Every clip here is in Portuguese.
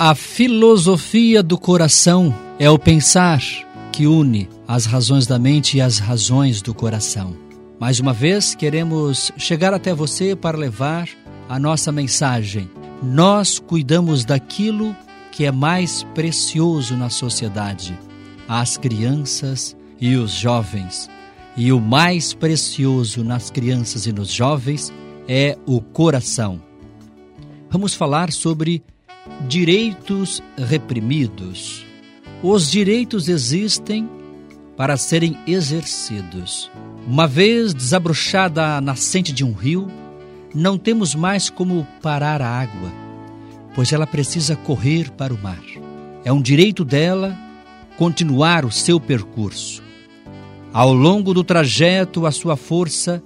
A filosofia do coração é o pensar que une as razões da mente e as razões do coração. Mais uma vez, queremos chegar até você para levar a nossa mensagem. Nós cuidamos daquilo que é mais precioso na sociedade: as crianças e os jovens. E o mais precioso nas crianças e nos jovens é o coração. Vamos falar sobre direitos reprimidos. Os direitos existem para serem exercidos. Uma vez desabrochada a nascente de um rio, não temos mais como parar a água, pois ela precisa correr para o mar. É um direito dela continuar o seu percurso. Ao longo do trajeto, a sua força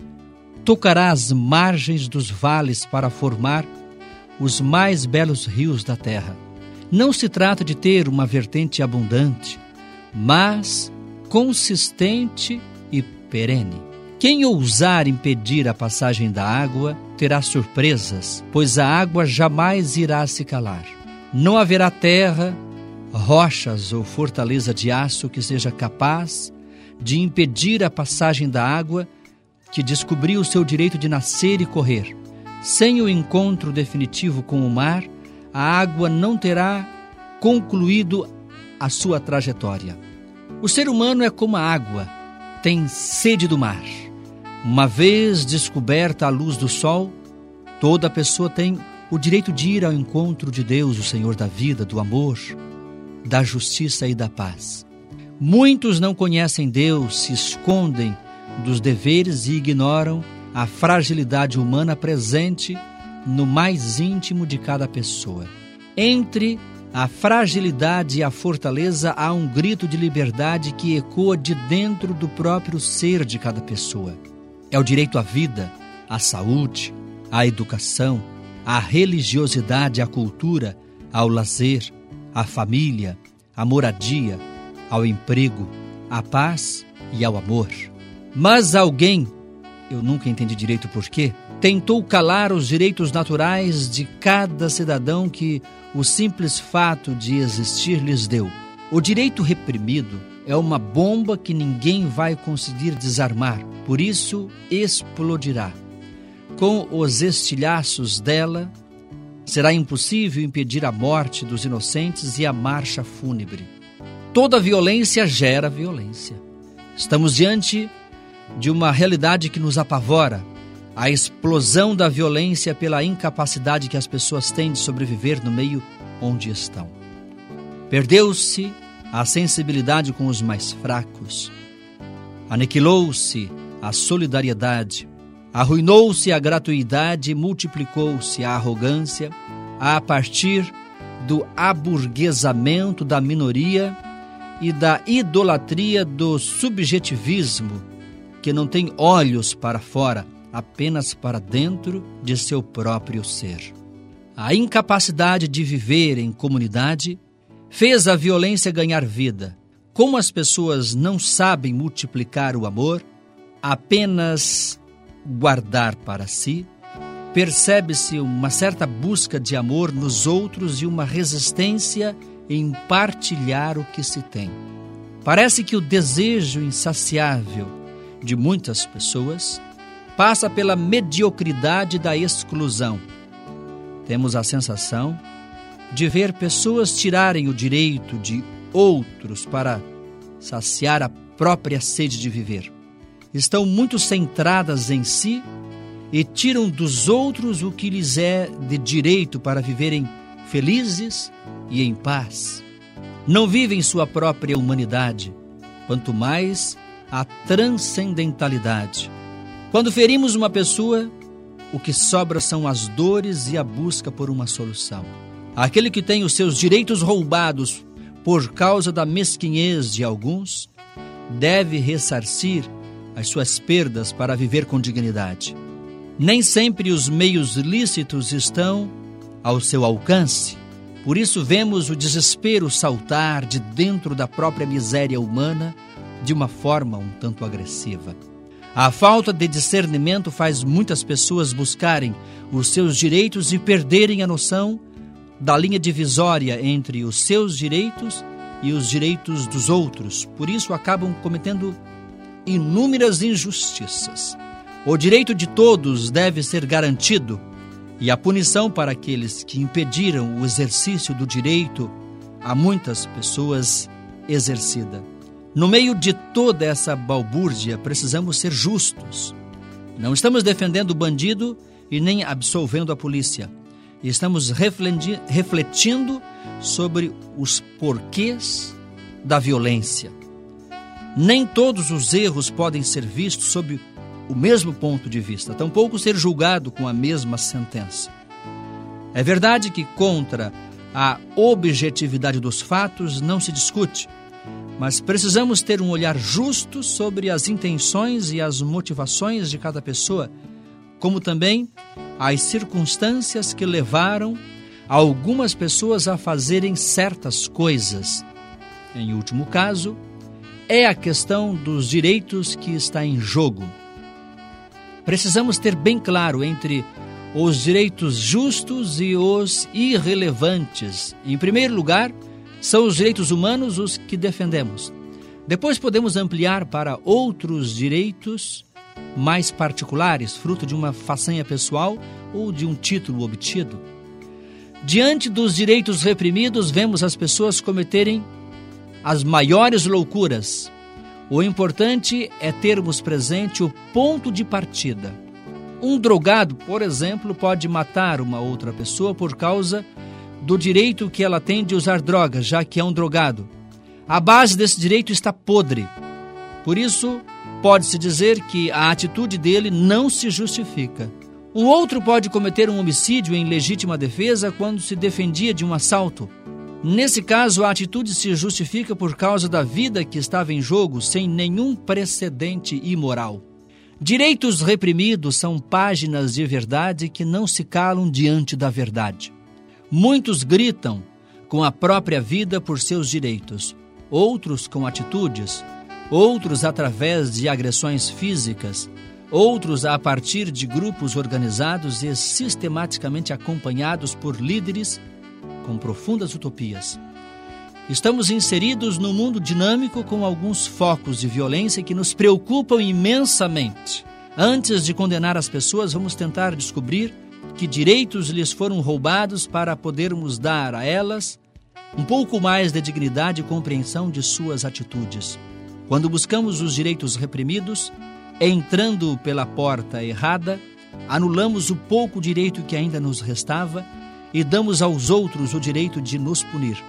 tocará as margens dos vales para formar os mais belos rios da terra. Não se trata de ter uma vertente abundante, mas consistente e perene. Quem ousar impedir a passagem da água terá surpresas, pois a água jamais irá se calar. Não haverá terra, rochas ou fortaleza de aço que seja capaz de impedir a passagem da água que descobriu o seu direito de nascer e correr. Sem o encontro definitivo com o mar, a água não terá concluído a sua trajetória. O ser humano é como a água, tem sede do mar. Uma vez descoberta a luz do sol, toda pessoa tem o direito de ir ao encontro de Deus, o Senhor da vida, do amor, da justiça e da paz. Muitos não conhecem Deus, se escondem dos deveres e ignoram a fragilidade humana presente no mais íntimo de cada pessoa. Entre a fragilidade e a fortaleza há um grito de liberdade que ecoa de dentro do próprio ser de cada pessoa. É o direito à vida, à saúde, à educação, à religiosidade, à cultura, ao lazer, à família, à moradia, ao emprego, à paz e ao amor. Mas alguém eu nunca entendi direito por quê, tentou calar os direitos naturais de cada cidadão que o simples fato de existir lhes deu. O direito reprimido é uma bomba que ninguém vai conseguir desarmar, por isso explodirá. Com os estilhaços dela, será impossível impedir a morte dos inocentes e a marcha fúnebre. Toda violência gera violência. Estamos diante de uma realidade que nos apavora, a explosão da violência pela incapacidade que as pessoas têm de sobreviver no meio onde estão. Perdeu-se a sensibilidade com os mais fracos, aniquilou-se a solidariedade, arruinou-se a gratuidade, multiplicou-se a arrogância a partir do aburguesamento da minoria e da idolatria do subjetivismo que não tem olhos para fora, apenas para dentro de seu próprio ser. A incapacidade de viver em comunidade fez a violência ganhar vida. Como as pessoas não sabem multiplicar o amor, apenas guardar para si, percebe-se uma certa busca de amor nos outros e uma resistência em partilhar o que se tem. Parece que o desejo insaciável de muitas pessoas passa pela mediocridade da exclusão. Temos a sensação de ver pessoas tirarem o direito de outros para saciar a própria sede de viver. Estão muito centradas em si e tiram dos outros o que lhes é de direito para viverem felizes e em paz. Não vivem sua própria humanidade, quanto mais a transcendentalidade. Quando ferimos uma pessoa, o que sobra são as dores e a busca por uma solução. Aquele que tem os seus direitos roubados por causa da mesquinhez de alguns, deve ressarcir as suas perdas para viver com dignidade. Nem sempre os meios lícitos estão ao seu alcance. Por isso vemos o desespero saltar de dentro da própria miséria humana de uma forma um tanto agressiva. A falta de discernimento faz muitas pessoas buscarem os seus direitos e perderem a noção da linha divisória entre os seus direitos e os direitos dos outros. Por isso acabam cometendo inúmeras injustiças. O direito de todos deve ser garantido e a punição para aqueles que impediram o exercício do direito a muitas pessoas exercida. No meio de toda essa balbúrdia, precisamos ser justos. Não estamos defendendo o bandido e nem absolvendo a polícia. Estamos refletindo sobre os porquês da violência. Nem todos os erros podem ser vistos sob o mesmo ponto de vista, tampouco ser julgado com a mesma sentença. É verdade que contra a objetividade dos fatos não se discute, mas precisamos ter um olhar justo sobre as intenções e as motivações de cada pessoa, como também as circunstâncias que levaram algumas pessoas a fazerem certas coisas. Em último caso, é a questão dos direitos que está em jogo. Precisamos ter bem claro entre os direitos justos e os irrelevantes. Em primeiro lugar, são os direitos humanos os que defendemos. Depois podemos ampliar para outros direitos mais particulares, fruto de uma façanha pessoal ou de um título obtido. Diante dos direitos reprimidos, vemos as pessoas cometerem as maiores loucuras. O importante é termos presente o ponto de partida. Um drogado, por exemplo, pode matar uma outra pessoa por causa do direito que ela tem de usar drogas, já que é um drogado. A base desse direito está podre. Por isso, pode-se dizer que a atitude dele não se justifica. Um outro pode cometer um homicídio em legítima defesa quando se defendia de um assalto. Nesse caso, a atitude se justifica por causa da vida que estava em jogo, sem nenhum precedente imoral. Direitos reprimidos são páginas de verdade que não se calam diante da verdade. Muitos gritam com a própria vida por seus direitos, outros com atitudes, outros através de agressões físicas, outros a partir de grupos organizados e sistematicamente acompanhados por líderes com profundas utopias. Estamos inseridos num mundo dinâmico com alguns focos de violência que nos preocupam imensamente. Antes de condenar as pessoas, vamos tentar descobrir que direitos lhes foram roubados para podermos dar a elas um pouco mais de dignidade e compreensão de suas atitudes. Quando buscamos os direitos reprimidos, entrando pela porta errada, anulamos o pouco direito que ainda nos restava e damos aos outros o direito de nos punir.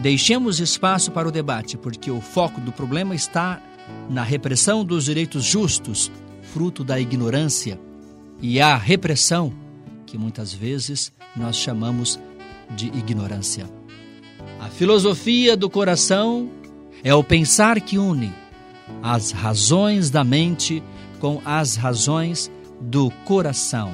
Deixemos espaço para o debate, porque o foco do problema está na repressão dos direitos justos, fruto da ignorância, e a repressão, que muitas vezes nós chamamos de ignorância. A filosofia do coração é o pensar que une as razões da mente com as razões do coração.